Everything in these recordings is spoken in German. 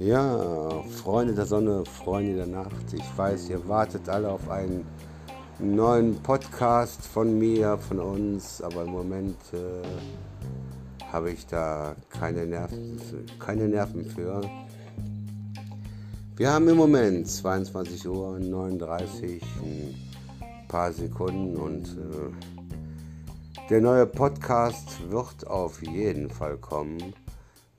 Ja, Freunde der Sonne, Freunde der Nacht. Ich weiß, ihr wartet alle auf einen neuen Podcast von mir, von uns, aber im Moment äh, habe ich da keine Nerven, keine Nerven für. Wir haben im Moment 22 Uhr 39, ein paar Sekunden und äh, der neue Podcast wird auf jeden Fall kommen.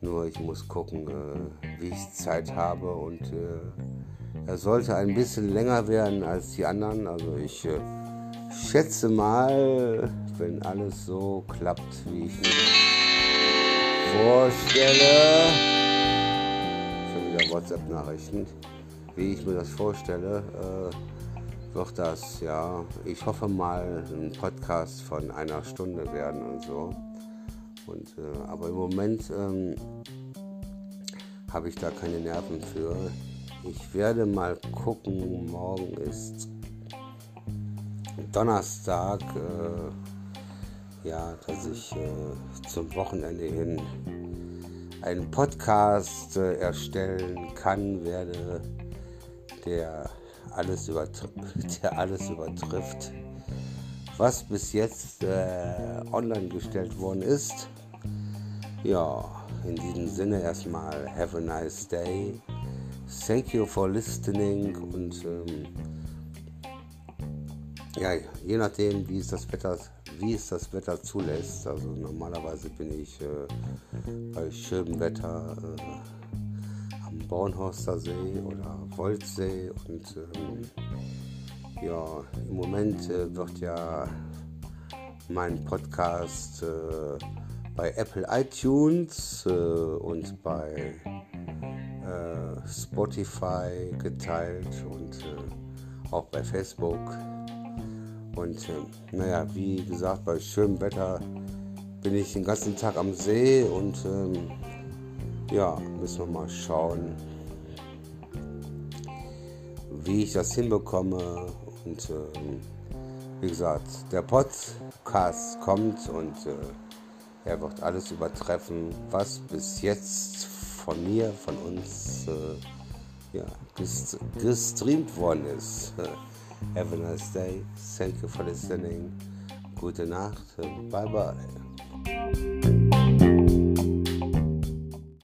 Nur ich muss gucken, äh, wie ich Zeit habe und äh, er sollte ein bisschen länger werden als die anderen. Also ich äh, schätze mal, wenn alles so klappt, wie ich mir vorstelle, schon wieder WhatsApp-Nachrichten, wie ich mir das vorstelle, äh, wird das, ja, ich hoffe mal, ein Podcast von einer Stunde werden und so. Und, äh, aber im Moment ähm, habe ich da keine Nerven für. Ich werde mal gucken, morgen ist Donnerstag, äh, ja, dass ich äh, zum Wochenende hin einen Podcast äh, erstellen kann, werde, der alles, der alles übertrifft was bis jetzt äh, online gestellt worden ist. Ja, in diesem Sinne erstmal have a nice day. Thank you for listening und ähm, ja, je nachdem, wie es das Wetter, wie es das Wetter zulässt. Also normalerweise bin ich äh, bei schönem Wetter äh, am Bornhorster See oder Wolfsee und ähm, ja, im Moment äh, wird ja mein Podcast äh, bei Apple iTunes äh, und bei äh, Spotify geteilt und äh, auch bei Facebook. Und äh, naja, wie gesagt, bei schönem Wetter bin ich den ganzen Tag am See und ähm, ja, müssen wir mal schauen, wie ich das hinbekomme und ähm, wie gesagt, der Podcast kommt und äh, er wird alles übertreffen, was bis jetzt von mir, von uns äh, ja, gestreamt worden ist. Have a nice day. Thank you for listening. Gute Nacht. Bye bye.